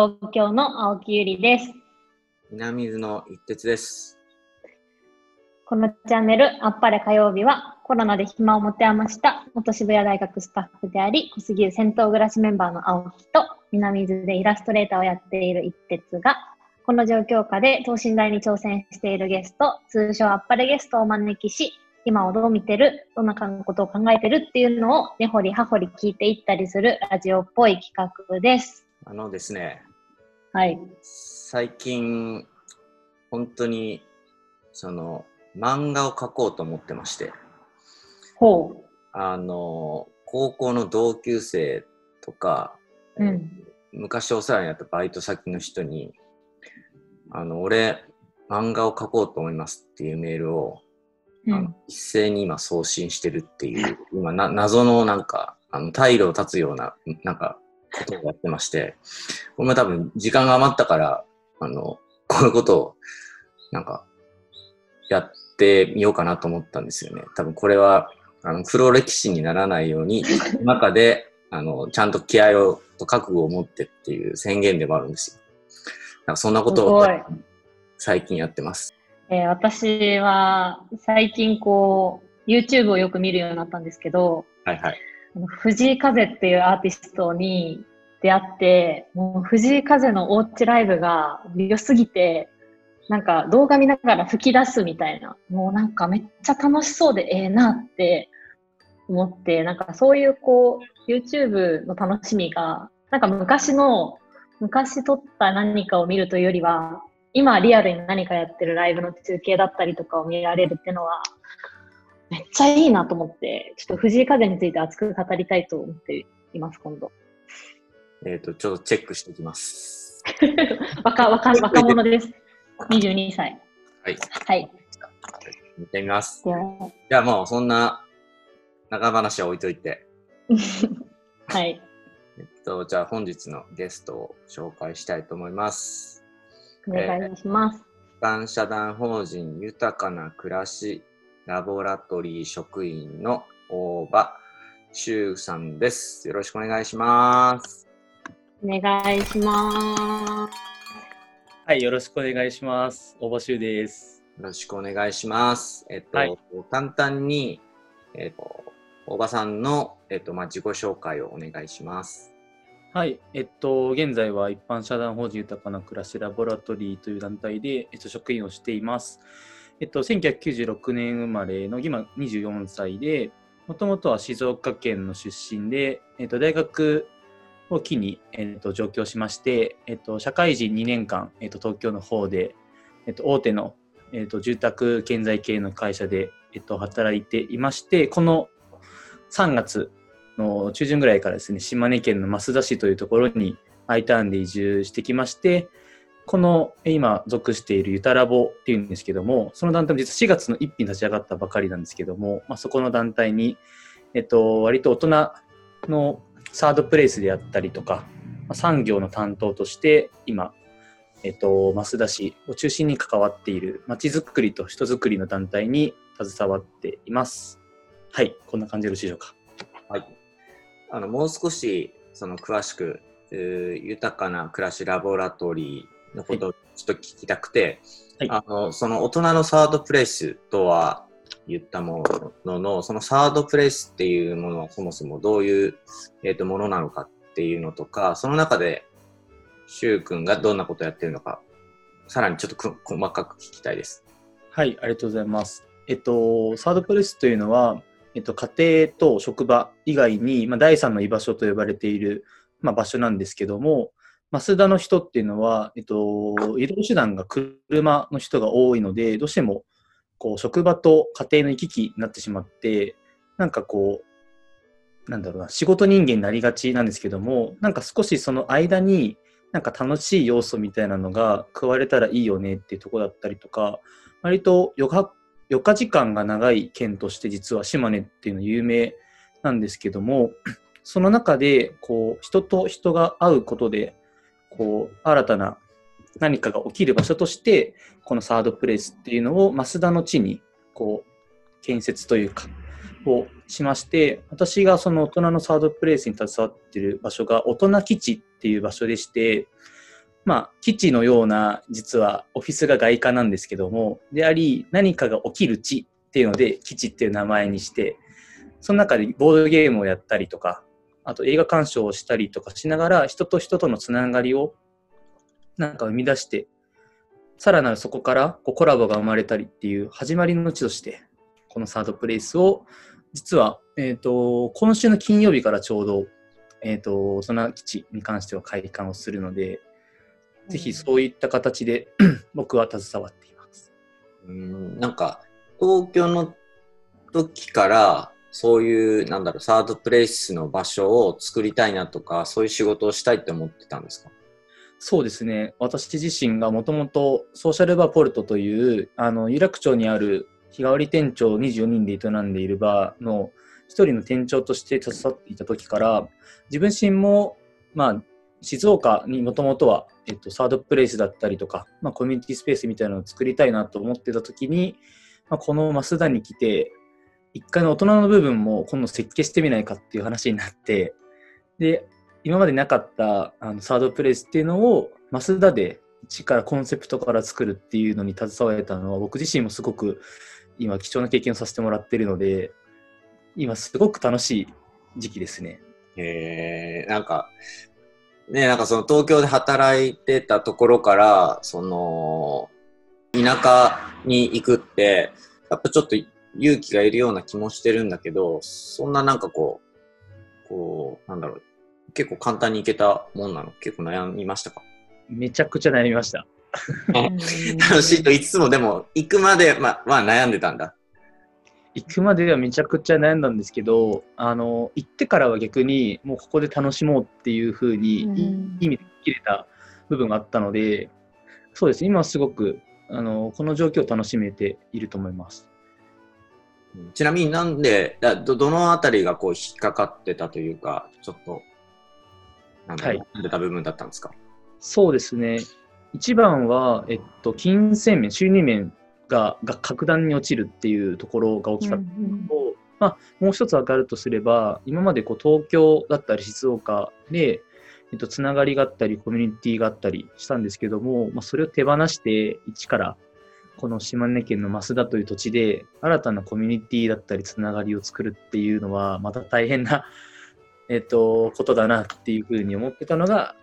東京の青木ゆりです。南伊豆の一徹です。このチャンネル、あっぱれ火曜日は、コロナで暇を持て余した元渋谷大学スタッフであり、小杉湯銭湯暮らしメンバーの青木と、南伊豆でイラストレーターをやっている一徹が、この状況下で等身大に挑戦しているゲスト、通称あっぱれゲストをお招きし、今をどう見てる、どんなことを考えてるっていうのを根掘り葉掘り聞いていったりするラジオっぽい企画です。あのですね、はい。最近、本当に、その、漫画を描こうと思ってまして、ほあの、高校の同級生とか、う。うん。昔お世話になったバイト先の人に、あの、俺、漫画を描こうと思いますっていうメールを、うん。一斉に今送信してるっていう、今な、謎のなんか、あの、退路を断つような、なんか、ことをやってまして、これも多分時間が余ったから、あの、こういうことを、なんか、やってみようかなと思ったんですよね。多分これは、あの、黒歴史にならないように、中で、あの、ちゃんと気合を、と覚悟を持ってっていう宣言でもあるんですよ。なんかそんなことを最近やってます。えー私は最近こう YouTube をよく見るようになったんですけど、はいはい。藤井風っていうアーティストに出会って、もう藤井風のおうちライブが良すぎて、なんか動画見ながら吹き出すみたいな、もうなんかめっちゃ楽しそうでええなって思って、なんかそういうこう YouTube の楽しみが、なんか昔の、昔撮った何かを見るというよりは、今リアルに何かやってるライブの中継だったりとかを見られるっていうのは、めっちゃいいなと思って、ちょっと藤井風について熱く語りたいと思っています、今度。えっ、と、ちょっとチェックしておきます。若、若、若者です。22歳。はい。はい。見てみます。じゃあもうそんな長話は置いといて、はい。えっと、じゃあ本日のゲストを紹介したいと思います。お願いします。一般社団法人豊かな暮らしラボラトリー職員の大場修さんです。よろしくお願いします。お願いします。はい、よろしくお願いします。大場修です。よろしくお願いします。えっと、はい簡単に、えっと、大場さんの、えっと、まあ、自己紹介をお願いします。はい、えっと、現在は一般社団法人豊かな暮らしラボラトリーという団体で、えっと、職員をしています。えっと、1996年生まれの今24歳で、もともとは静岡県の出身で、えっと、大学を機に、えっと、上京しまして、えっと、社会人2年間、えっと、東京の方で、えっと、大手の、えっと、住宅建材系の会社で、えっと、働いていまして、この3月の中旬ぐらいからですね、島根県の増田市というところに I ターンで移住してきまして、この今属しているユタラボっていうんですけども、その団体も実は4月の1日に立ち上がったばかりなんですけども、まあ、そこの団体に、えっと、割と大人のサードプレイスであったりとか、まあ産業の担当として今、えっと、増田市を中心に関わっているまちづくりと人づくりの団体に携わっています。はい、こんな感じでよろしいでしょうか。はい。あの、もう少し、その、詳しく、豊かな暮らしラボラトリーのことをちょっと聞きたくて、はいあの、その大人のサードプレイスとは言ったものの、そのサードプレイスっていうものはそもそもどういう、えっ、と、ものなのかっていうのとか、その中で、しゅうくんがどんなことをやってるのか、さらにちょっとく細かく聞きたいです。はい、ありがとうございます。えっと、サードプレイスというのは、えっと、家庭と職場以外に、まあ、第三の居場所と呼ばれている、まあ、場所なんですけども、増田の人っていうのは、えっと、移動手段が車の人が多いので、どうしてもこう職場と家庭の行き来になってしまって、なんかこう、なんだろうな、仕事人間になりがちなんですけども、なんか少しその間に、なんか楽しい要素みたいなのが加われたらいいよねっていうとこだったりとか、割と余暇余暇時間が長い県として実は島根っていうのは有名なんですけども、その中でこう人と人が会うことでこう新たな何かが起きる場所としてこのサードプレイスっていうのを増田の地にこう建設というかをしまして私がその大人のサードプレイスに携わっている場所が大人基地っていう場所でしてまあ、基地のような、実はオフィスが外貨なんですけども、であり、何かが起きる地っていうので、基地っていう名前にして、その中でボードゲームをやったりとか、あと映画鑑賞をしたりとかしながら、人と人とのつながりをなんか生み出して、さらなるそこからこうコラボが生まれたりっていう始まりの地として、このサードプレイスを、実は、えっ、ー、と、今週の金曜日からちょうど、えっ、ー、と、大人基地に関しては開館をするので、ぜひそういった形で 僕は携わっています。うんなんか、東京の時から、そういう、なんだろう、サードプレイスの場所を作りたいなとか、そういう仕事をしたいって思ってたんですか？そうですね。私自身がもともとソーシャルバーポルトという、あの、有楽町にある日替わり店長24人で営んでいるバーの一人の店長として携わっていた時から、自分自身も、まあ、静岡にもともとは、えっと、サードプレイスだったりとか、まあ、コミュニティスペースみたいなのを作りたいなと思ってた時に、まあ、この増田に来て、一回の大人の部分も今度設計してみないかっていう話になって、で、今までなかったあのサードプレイスっていうのを、増田で一からコンセプトから作るっていうのに携われたのは、僕自身もすごく今貴重な経験をさせてもらってるので、今すごく楽しい時期ですね。へえー、なんか、ね、なんかその東京で働いてたところから、その、田舎に行くって、やっぱちょっと勇気がいるような気もしてるんだけど、そんななんかこう、こう、なんだろう、結構簡単に行けたもんなの？結構悩みましたか？めちゃくちゃ悩みました。楽しいと言いつつも、でも、行くまで、ま、まあ悩んでたんだ。行くまではめちゃくちゃ悩んだんですけど、あの、行ってからは逆に、もうここで楽しもうっていうふうに、いい意味で切れた部分があったので、そうです、今はすごく、あの、この状況を楽しめていると思います。ちなみになんで、どどのあたりがこう引っかかってたというか、ちょっと、なんだろう、はい、た部分だったんですか？そうですね。一番は、えっと、金銭面、収入面がが格段に落ちるっていうところが大きかった。のと、うんうん、まあ、もう一つ上がるとすれば、今までこう東京だったり静岡で、えっと、つながりがあったり、コミュニティがあったりしたんですけども、まあ、それを手放して、一からこの島根県の増田という土地で、新たなコミュニティだったり、つながりを作るっていうのは、また大変な、えっと、ことだなっていうふうに思ってたのが、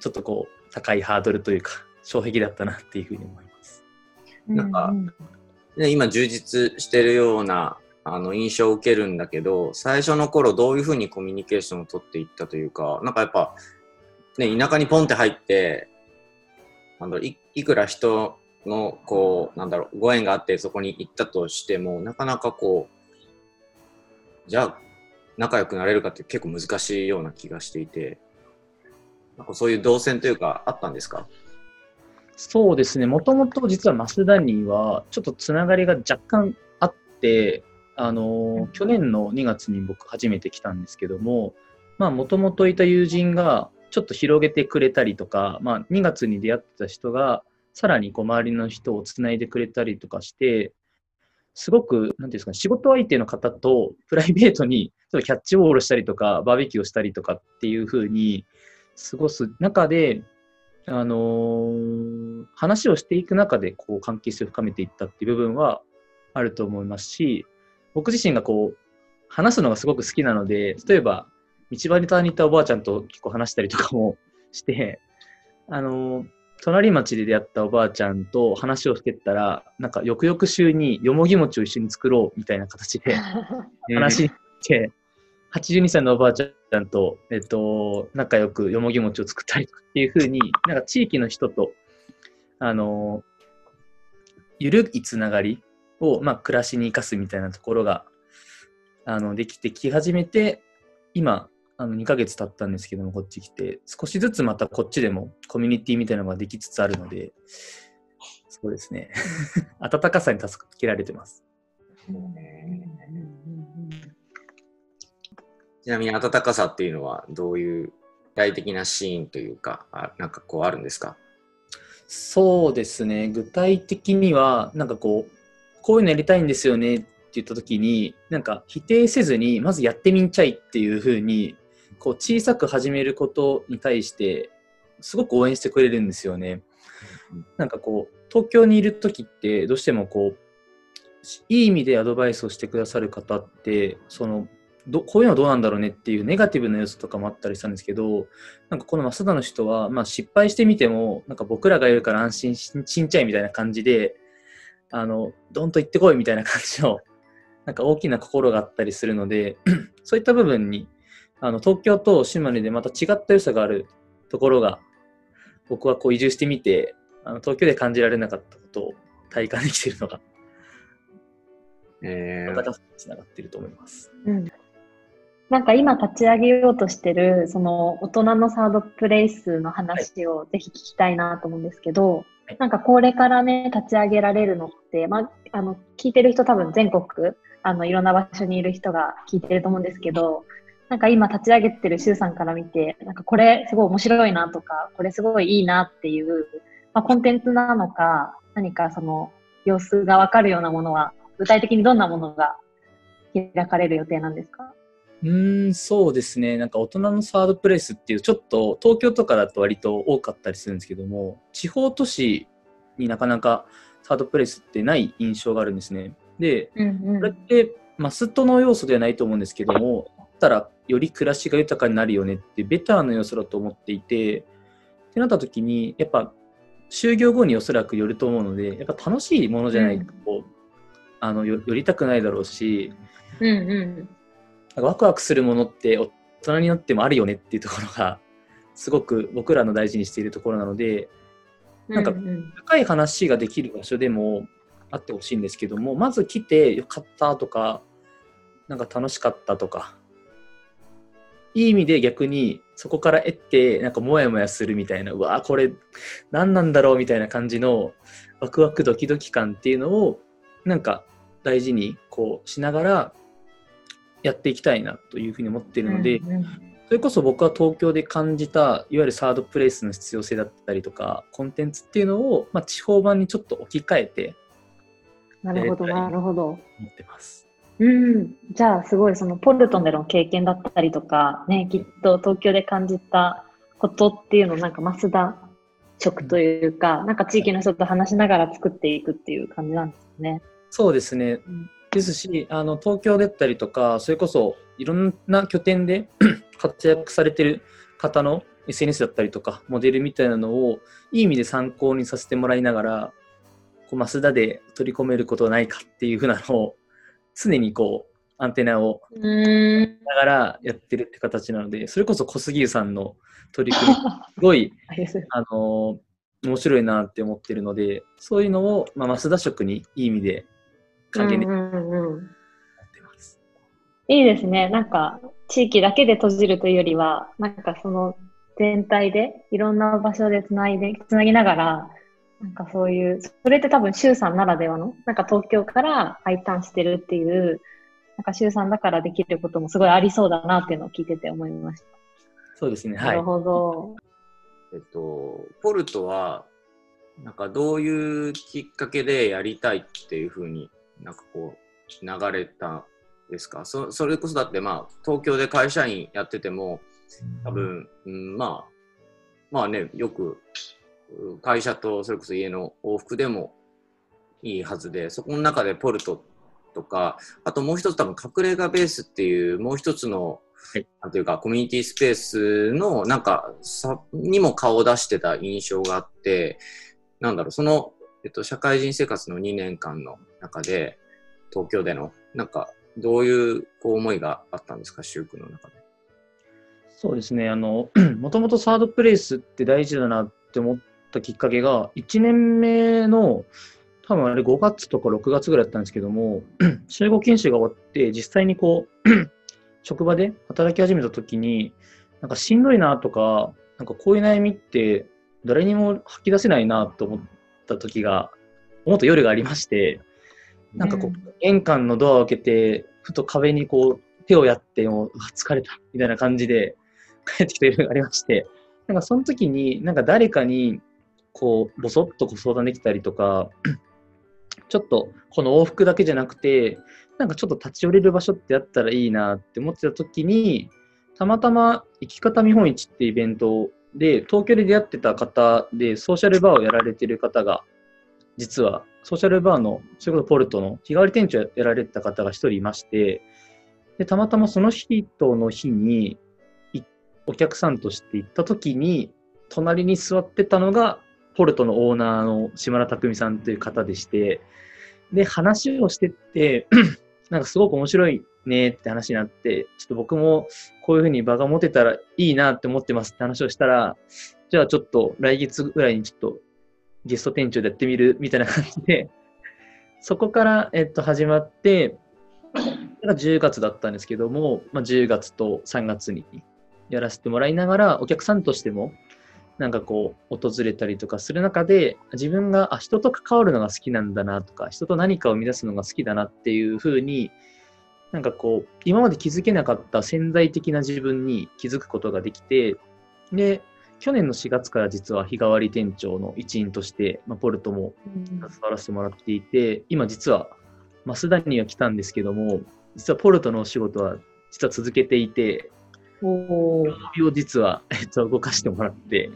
ちょっとこう、高いハードルというか、障壁だったなっていうふうに思います。なんか、ね、今充実してるようなあの印象を受けるんだけど、最初の頃どういうふうにコミュニケーションを取っていったというか、なんかやっぱ、ね、田舎にポンって入って、あのいいくら人のこうなんだろうご縁があってそこに行ったとしてもなかなかこうじゃあ仲良くなれるかって結構難しいような気がしていてなんかそういう動線というかあったんですか？そうですね、もともと実は増田にはちょっとつながりが若干あって、あの去年の2月に僕初めて来たんですけども、もともといた友人がちょっと広げてくれたりとか、まあ、2月に出会ってた人がさらにこう周りの人をつないでくれたりとかして、すごく、なんていうんですか、仕事相手の方とプライベートにキャッチボールしたりとか、バーベキューをしたりとかっていうふうに過ごす中で、あのー、話をしていく中でこう関係性を深めていったっていう部分はあると思いますし、僕自身がこう、話すのがすごく好きなので、例えば、道端にいたおばあちゃんと結構話したりとかもして、あのー、隣町で出会ったおばあちゃんと話をしてったら、なんか、翌々週によもぎ餅を一緒に作ろうみたいな形で 話して、82歳のおばあちゃんと、えっと、仲良くよもぎ餅を作ったりとかっていうふうに、なんか地域の人と、あの、ゆるいつながりを、まあ、暮らしに生かすみたいなところが、あの、できてき始めて、今、あの2ヶ月経ったんですけども、こっち来て、少しずつまたこっちでもコミュニティみたいなのができつつあるので、そうですね。温かさに助けられてます。ちなみに温かさっていうのはどういう具体的なシーンというか、あなんかこうあるんですか？そうですね。具体的には、なんかこう、こういうのやりたいんですよねって言った時に、なんか否定せずに、まずやってみんちゃいっていうふうにこう小さく始めることに対してすごく応援してくれるんですよね。なんかこう、東京にいる時ってどうしてもこう、いい意味でアドバイスをしてくださる方って、そのどこういうのどうなんだろうねっていうネガティブな要素とかもあったりしたんですけど、なんかこの増田の人は、まあ、失敗してみても、なんか僕らがいるから安心ししんちゃいみたいな感じで、あの、どんと行ってこいみたいな感じの、なんか大きな心があったりするので、そういった部分に、あの、東京と島根でまた違った良さがあるところが、僕はこう移住してみて、あの東京で感じられなかったことを体感できているのが、えー、またつながっていると思います。うん。なんか今立ち上げようとしてる、その大人のサードプレイスの話をぜひ聞きたいなと思うんですけど、はい。なんかこれからね、立ち上げられるのって、まあ、あの、聞いてる人多分全国、あの、いろんな場所にいる人が聞いてると思うんですけど、なんか今立ち上げてる周さんから見て、なんかこれすごい面白いなとか、これすごいいいなっていう、まあ、コンテンツなのか、何かその様子がわかるようなものは、具体的にどんなものが開かれる予定なんですか？うーん、そうですね。なんか大人のサードプレイスっていう、ちょっと東京とかだと割と多かったりするんですけども、地方都市になかなかサードプレイスってない印象があるんですね。で、うんこれってマストの要素ではないと思うんですけども、あったらより暮らしが豊かになるよねってベターな要素だと思っていて、ってなった時に、やっぱ就業後におそらくよると思うので、やっぱ楽しいものじゃないと、あのよ寄りたくないだろうし、うんうん。ワクワクするものって大人になってもあるよねっていうところがすごく僕らの大事にしているところなのでなんかううん深い話ができる場所でもあってほしいんですけどもまず来てよかったとかなんか楽しかったとかいい意味で逆にそこから得てなんかモヤモヤするみたいなうわーこれ何なんだろうみたいな感じのワクワクドキドキ感っていうのをなんか大事にこうしながらやっていきたいなというふうに思っているので、うんうんそれこそ僕は東京で感じたいわゆるサードプレイスの必要性だったりとかコンテンツっていうのを、まあ、地方版にちょっと置き換えてなるほど、なるほど。思ってます。うん。じゃあ、すごい、その、ポルトンでの経験だったりとか、ね、きっと東京で感じたことっていうのを、なんか、増田食というか、なんか地域の人と話しながら作っていくっていう感じなんですね。そうですね、うんですしあの東京だったりとかそれこそいろんな拠点で 活躍されてる方の SNS だったりとかモデルみたいなのをいい意味で参考にさせてもらいながらこう増田で取り込めることはないかっていうふうなのを常にこうアンテナをうん。ながらやってるって形なので、それこそ小杉湯さんの取り組み、すごい、あのー面白いなって思ってるので、そういうのを、まあ、増田色にいい意味で還元できうんうんうん。てます。いいですね。なんか、地域だけで閉じるというよりは、なんかその全体でいろんな場所でつないで、つなぎながら、なんかそういう、それって多分周さんならではの、なんか東京からーンしてるっていう、なんか周さんだからできることもすごいありそうだなっていうのを聞いてて思いましそうですね、た。はないる。ほど。えっと、ポルトは、なんかどういうきっかけでやりたいっていうふうになんかこう流れたんですか？そそれこそだってまあ東京で会社員やってても多分、うん、まあまあねよくう会社とそれこそ家の往復でもいいはずでそこの中でポルトとかあともう一つ多分隠れ家ベースっていうもう一つのはいなんていうか、コミュニティスペースの、なんか、さ、にも顔を出してた印象があって、なんだろう、その、えっと、社会人生活の2年間の中で、東京での、なんか、どういう、こう、思いがあったんですか、シュークの中で？そうですね、あの、もともとサードプレイスって大事だなって思ったきっかけが、1年目の、多分あれ5月とか6月ぐらいだったんですけども、集合研修が終わって、実際にこう、職場で働き始めた時に、なんかしんどいなとか、なんかこういう悩みって誰にも吐き出せないなと思った時が、思った夜がありまして、なんかこう、う玄関のドアを開けて、ふと壁にこう、手をやって、もう、疲れた、みたいな感じで帰ってきた夜がありまして、なんかその時に、なんか誰かに、こう、ぼそっとご相談できたりとか、ちょっとこの往復だけじゃなくて、なんかちょっと立ち寄れる場所ってあったらいいなって思ってた時に、たまたま生き方見本市ってイベントで、東京で出会ってた方で、ソーシャルバーをやられてる方が、実は、ソーシャルバーの、それこそポルトの日替わり店長やられてた方が一人いまして、で、たまたまその人の日に、お客さんとして行った時に、隣に座ってたのが、ポルトのオーナーの島田匠さんという方でして、で、話をしてって、なんかすごく面白いねって話になって、ちょっと僕もこういうふうに場が持てたらいいなって思ってますって話をしたら、じゃあちょっと来月ぐらいにちょっとゲスト店長でやってみるみたいな感じで、そこから、えっと、始まって、10月だったんですけども、まあ、10月と3月にやらせてもらいながら、お客さんとしても、なんかこう、訪れたりとかする中で、自分があ人と関わるのが好きなんだなとか、人と何かを生み出すのが好きだなっていうふうに、なんかこう、今まで気づけなかった潜在的な自分に気づくことができて、で、去年の4月から実は日替わり店長の一員として、まあ、ポルトも携わらせてもらっていて、今実は、増田には来たんですけども、実はポルトのお仕事は実は続けていて、日を実は、えっと、動かしてもらって、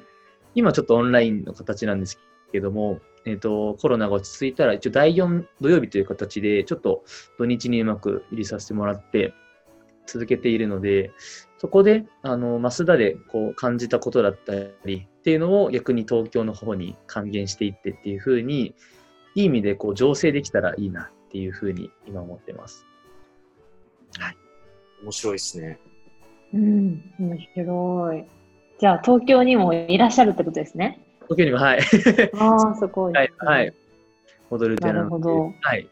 今ちょっとオンラインの形なんですけども、えっと、コロナが落ち着いたら、一応第4土曜日という形で、ちょっと土日にうまく入れさせてもらって、続けているので、そこで、あの、増田でこう感じたことだったりっていうのを逆に東京の方に還元していってっていうふうに、いい意味でこう醸成できたらいいなっていうふうに今思ってます。面白いですね。うん、面白い。じゃあ、東京にもいらっしゃるってことですね。東京にも、はい。ああ、すごい。はい、はい。戻る寺なのでなるほどはい。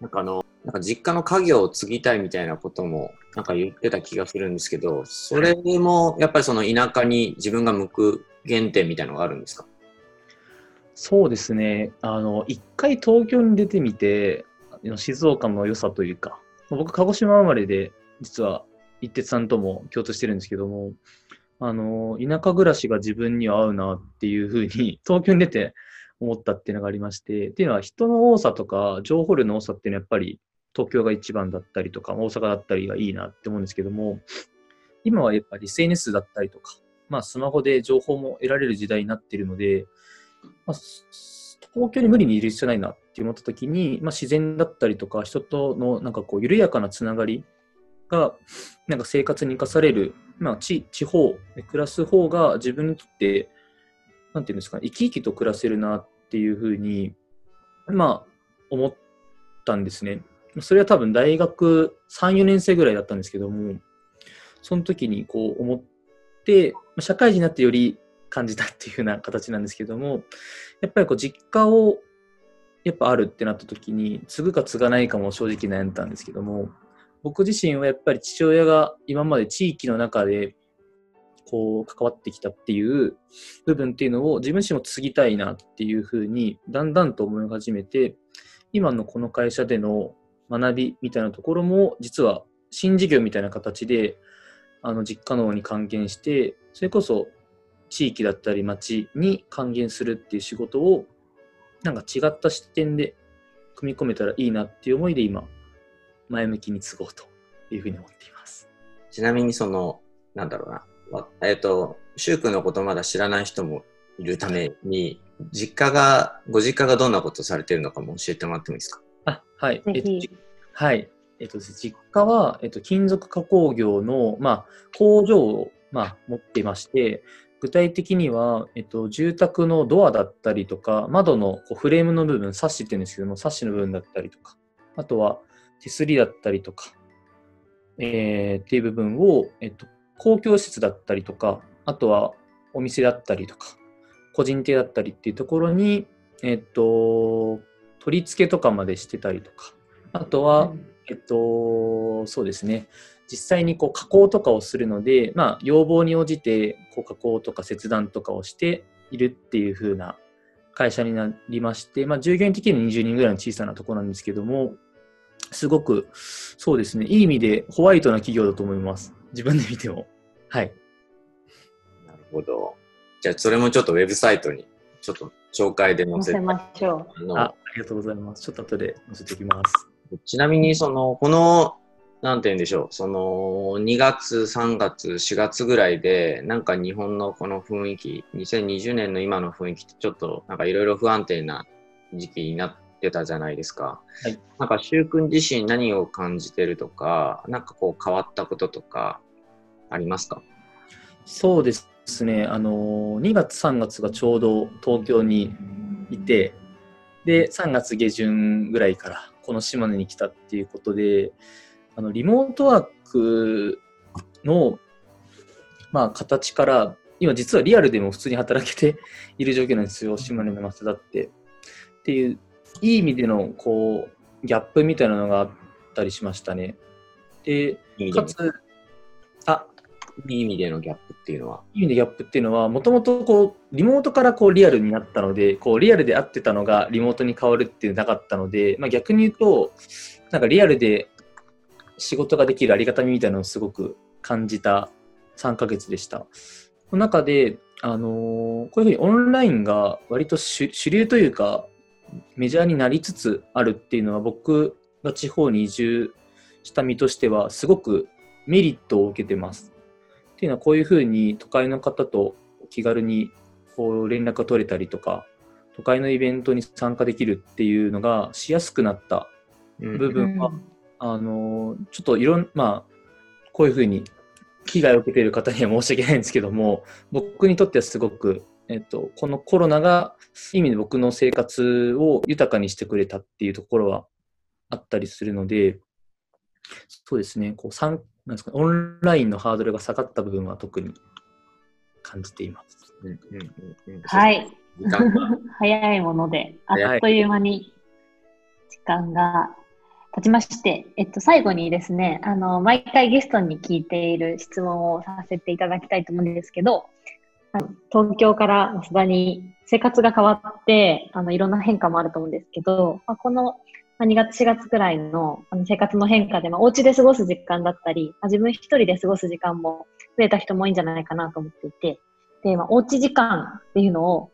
なんかあの、なんか実家の家業を継ぎたいみたいなこともなんか言ってた気がするんですけど、それもやっぱりその田舎に自分が向く原点みたいなのがあるんですか？そうですね。あの、一回東京に出てみて、あの静岡の良さというか、僕、鹿児島生まれで、実は一徹さんとも共通してるんですけども、あの、田舎暮らしが自分には合うなっていうふうに、東京に出て思ったっていうのがありまして、っていうのは人の多さとか、情報量の多さっていうのはやっぱり東京が一番だったりとか、大阪だったりがいいなって思うんですけども、今はやっぱり SNS だったりとか、まあスマホで情報も得られる時代になってるので、まあ、東京に無理にいる必要ないなって思った時に、まあ、自然だったりとか人とのなんかこう緩やかなつながりがなんか生活に生かされる、まあ、地地方で暮らす方が自分にとってなんていうんですか生き生きと暮らせるなっていうふうにまあ思ったんですね。それは多分大学3、4年生ぐらいだったんですけども、その時にこう思って、ま社会人になってより感じたっていうような形なんですけども、やっぱりこう実家をやっぱあるってなった時に、継ぐか継がないかも正直悩んだんですけども、僕自身はやっぱり父親が今まで地域の中でこう関わってきたっていう部分っていうのを自分自身も継ぎたいなっていうふうにだんだんと思い始めて、今のこの会社での学びみたいなところも実は新事業みたいな形であの実家の方に還元して、それこそ地域だったり町に還元するっていう仕事をなんか違った視点で組み込めたらいいなっていう思いで今前向きに継ごうというふうに思っています。ちなみにその、なんだろうな。わえっ、と、シュウ君のことまだ知らない人もいるために、実家が、ご実家がどんなことされてるのかも教えてもらってもいいですか？あ、はい。ぜえっとはい。えっと実家は、えっと、金属加工業の、まあ、工場を、まあ、持っていまして、具体的には、えっと、住宅のドアだったりとか、窓のこうフレームの部分、サッシって言うんですけども、サッシの部分だったりとか、あとは手すりだったりとか、えーっていう部分を、えっと、公共施設だったりとか、あとはお店だったりとか、個人店だったりっていうところに、えっと、取り付けとかまでしてたりとか、あとは、えっと、そうですね。実際にこう加工とかをするので、まあ、要望に応じてこう加工とか切断とかをしているっていう風な会社になりまして、まあ、従業員的には20人ぐらいの小さなところなんですけども、すごく、そうですね、いい意味でホワイトな企業だと思います。自分で見ても。はい。なるほど。じゃあ、それもちょっとウェブサイトに、ちょっと紹介で載せて載せましょあのあありがとうございます。ちょっと後で載せておきます。ちなみに、その、このなんて言うんでしょう、その2月、3月、4月ぐらいで、なんか日本のこの雰囲気、2020年の今の雰囲気ってちょっとなんかいろいろ不安定な時期になってたじゃないですか。はい、なんか、く君自身何を感じてるとか、なんかこう変わったこととかありますか？そうですね、あの2月、3月がちょうど東京にいて、で、3月下旬ぐらいからこの島根に来たっていうことで、あのリモートワークの、まあ、形から、今実はリアルでも普通に働けている状況なんですよ、島根の増田って。っていう、いい意味での、こう、ギャップみたいなのがあったりしましたね。で、かつ、あ、いい意味でのギャップっていうのは？いい意味でギャップっていうのは、もともとこう、リモートからこうリアルになったので、こう、リアルで会ってたのがリモートに変わるっていうなかったので、まあ逆に言うと、なんかリアルで仕事ができるありがたみみたいなのをすごく感じた3ヶ月でした。この中で、あのー、こういうふうにオンラインが割と主流というか、メジャーになりつつあるっていうのは、僕が地方に移住した身としては、すごくメリットを受けてます。っていうのは、こういうふうに都会の方と気軽にこう連絡が取れたりとか、都会のイベントに参加できるっていうのがしやすくなった部分は、うんあの、ちょっといろん、まあ、こういうふうに被害を受けている方には申し訳ないんですけども、僕にとってはすごく、えっと、このコロナが、意味で僕の生活を豊かにしてくれたっていうところはあったりするので、そうですね、こう、なんですか、オンラインのハードルが下がった部分は特に感じています。うんうんうん、はい。早いもので、あっという間に時間が経ちまして、えっと、最後にですね、あの、毎回ゲストに聞いている質問をさせていただきたいと思うんですけど、東京から増田に生活が変わって、あの、いろんな変化もあると思うんですけど、まあ、この2月、4月くらいの生活の変化で、まあ、お家で過ごす時間だったり、まあ、自分一人で過ごす時間も増えた人も多いんじゃないかなと思っていて、で、まあ、おうち時間っていうのを、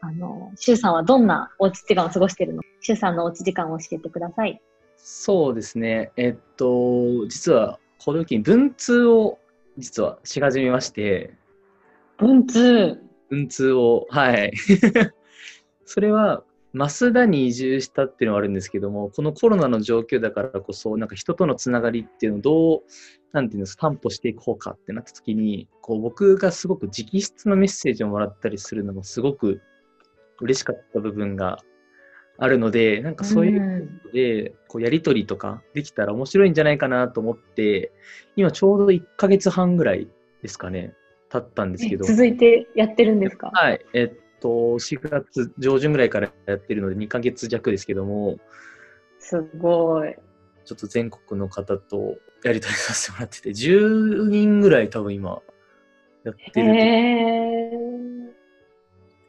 あの、シュウさんはどんなおうち時間を過ごしているの？シュウさんのおうち時間を教えてください。そうですね。えっと、実は、この時に文通を実はし始めまして。文通。文通を、はい。それは、増田に移住したっていうのはあるんですけども、このコロナの状況だからこそ、なんか人とのつながりっていうのをどう、なんていうんですか、担保していこうかってなった時に、こう僕がすごく直筆のメッセージをもらったりするのもすごく嬉しかった部分があるので、なんかそういうので、こうやりとりとかできたら面白いんじゃないかなと思って、今ちょうど1ヶ月半ぐらいですかね、経ったんですけど。続いてやってるんですか？はい。えっと、4月上旬ぐらいからやってるので、2ヶ月弱ですけども。すごい。ちょっと全国の方とやり取りさせてもらってて、10人ぐらい多分今、やってる。へ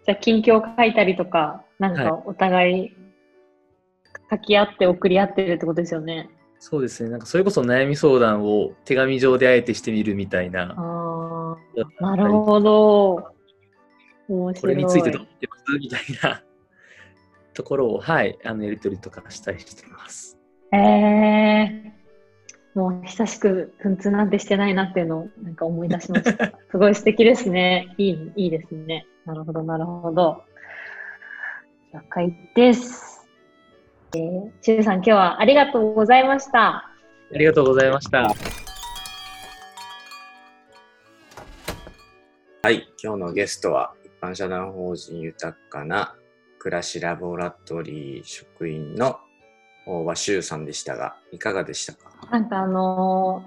じゃあ、近況書いたりとか、なんかお互い書き合って送り合ってるってことですよね。そうですね。なんかそれこそ悩み相談を手紙上であえてしてみるみたいな。なるほど。面白い。これについてどう思ってます？みたいなところを、はい、あのやり取りとかしたりしています。ええー、もう久しく文通なんてしてないなっていうのをなんか思い出しました。すごい素敵ですね。いい、いいですね。なるほど、なるほど。了解です。えー、しゅうさん、今日はありがとうございました。ありがとうございました。はい、今日のゲストは一般社団法人豊かな暮らしラボラトリー職員の大場修さんでしたが、いかがでしたか？なんかあの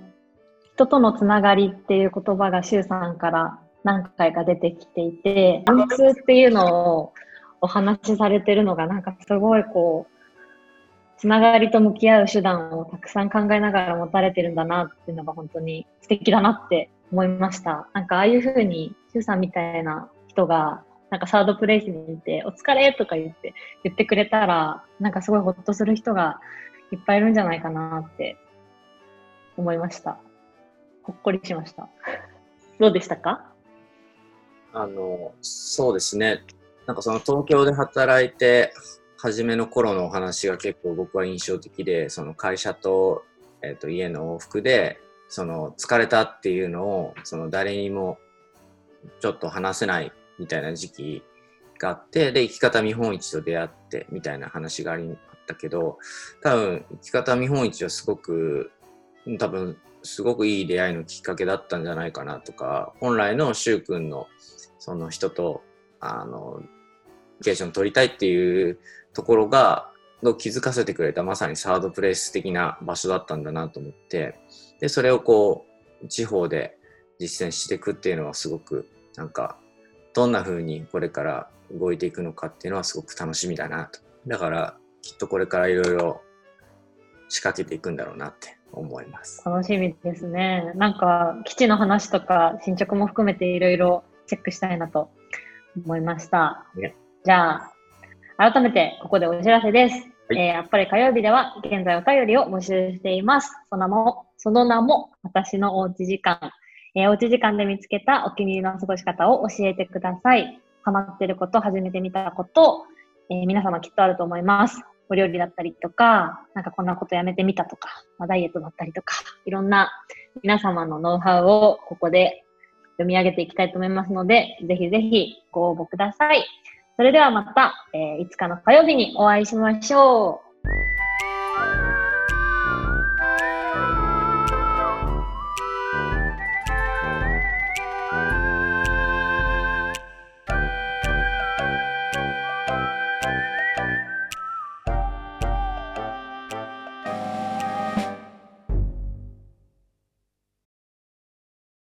ー、人とのつながりっていう言葉が修さんから何回か出てきていて、文通っていうのをお話しされてるのがなんかすごいこう、つながりと向き合う手段をたくさん考えながら持たれてるんだなっていうのが本当に素敵だなって思いました。なんかああいうふうに、シュさんみたいな人が、なんかサードプレイスにいて、お疲れとか言って、言ってくれたら、なんかすごいほっとする人がいっぱいいるんじゃないかなって思いました。ほっこりしました。どうでしたか？あの、そうですね。なんかその東京で働いて初めの頃のお話が結構僕は印象的でその会社とえっ、と、家の往復で、その、疲れたっていうのを、その、誰にも、ちょっと話せないみたいな時期があって、で、生き方見本市と出会って、みたいな話がありあったけど、多分、生き方見本市はすごく、多分、すごくいい出会いのきっかけだったんじゃないかなとか、本来の柊君の、その人と、あの、ケーション取りたいっていうところが、を気づかせてくれたまさにサードプレイス的な場所だったんだなと思って、で、それをこう、地方で実践していくっていうのはすごく、なんか、どんな風にこれから動いていくのかっていうのはすごく楽しみだなと。だから、きっとこれからいろいろ仕掛けていくんだろうなって思います。楽しみですね。なんか、基地の話とか進捗も含めていろいろチェックしたいなと思いました。ねじゃあ、改めてここでお知らせです。はいえーやっぱり火曜日では現在お便りを募集しています。その名も、その名も私のおうち時間。えーおうち時間で見つけたお気に入りの過ごし方を教えてください。ハマってること、始めてみたこと、えー皆様きっとあると思います。お料理だったりとか、なんかこんなことやめてみたとか、まあ、ダイエットだったりとか、いろんな皆様のノウハウをここで読み上げていきたいと思いますので、ぜひぜひご応募ください。それではまた、えーいつかの火曜日にお会いしましょう。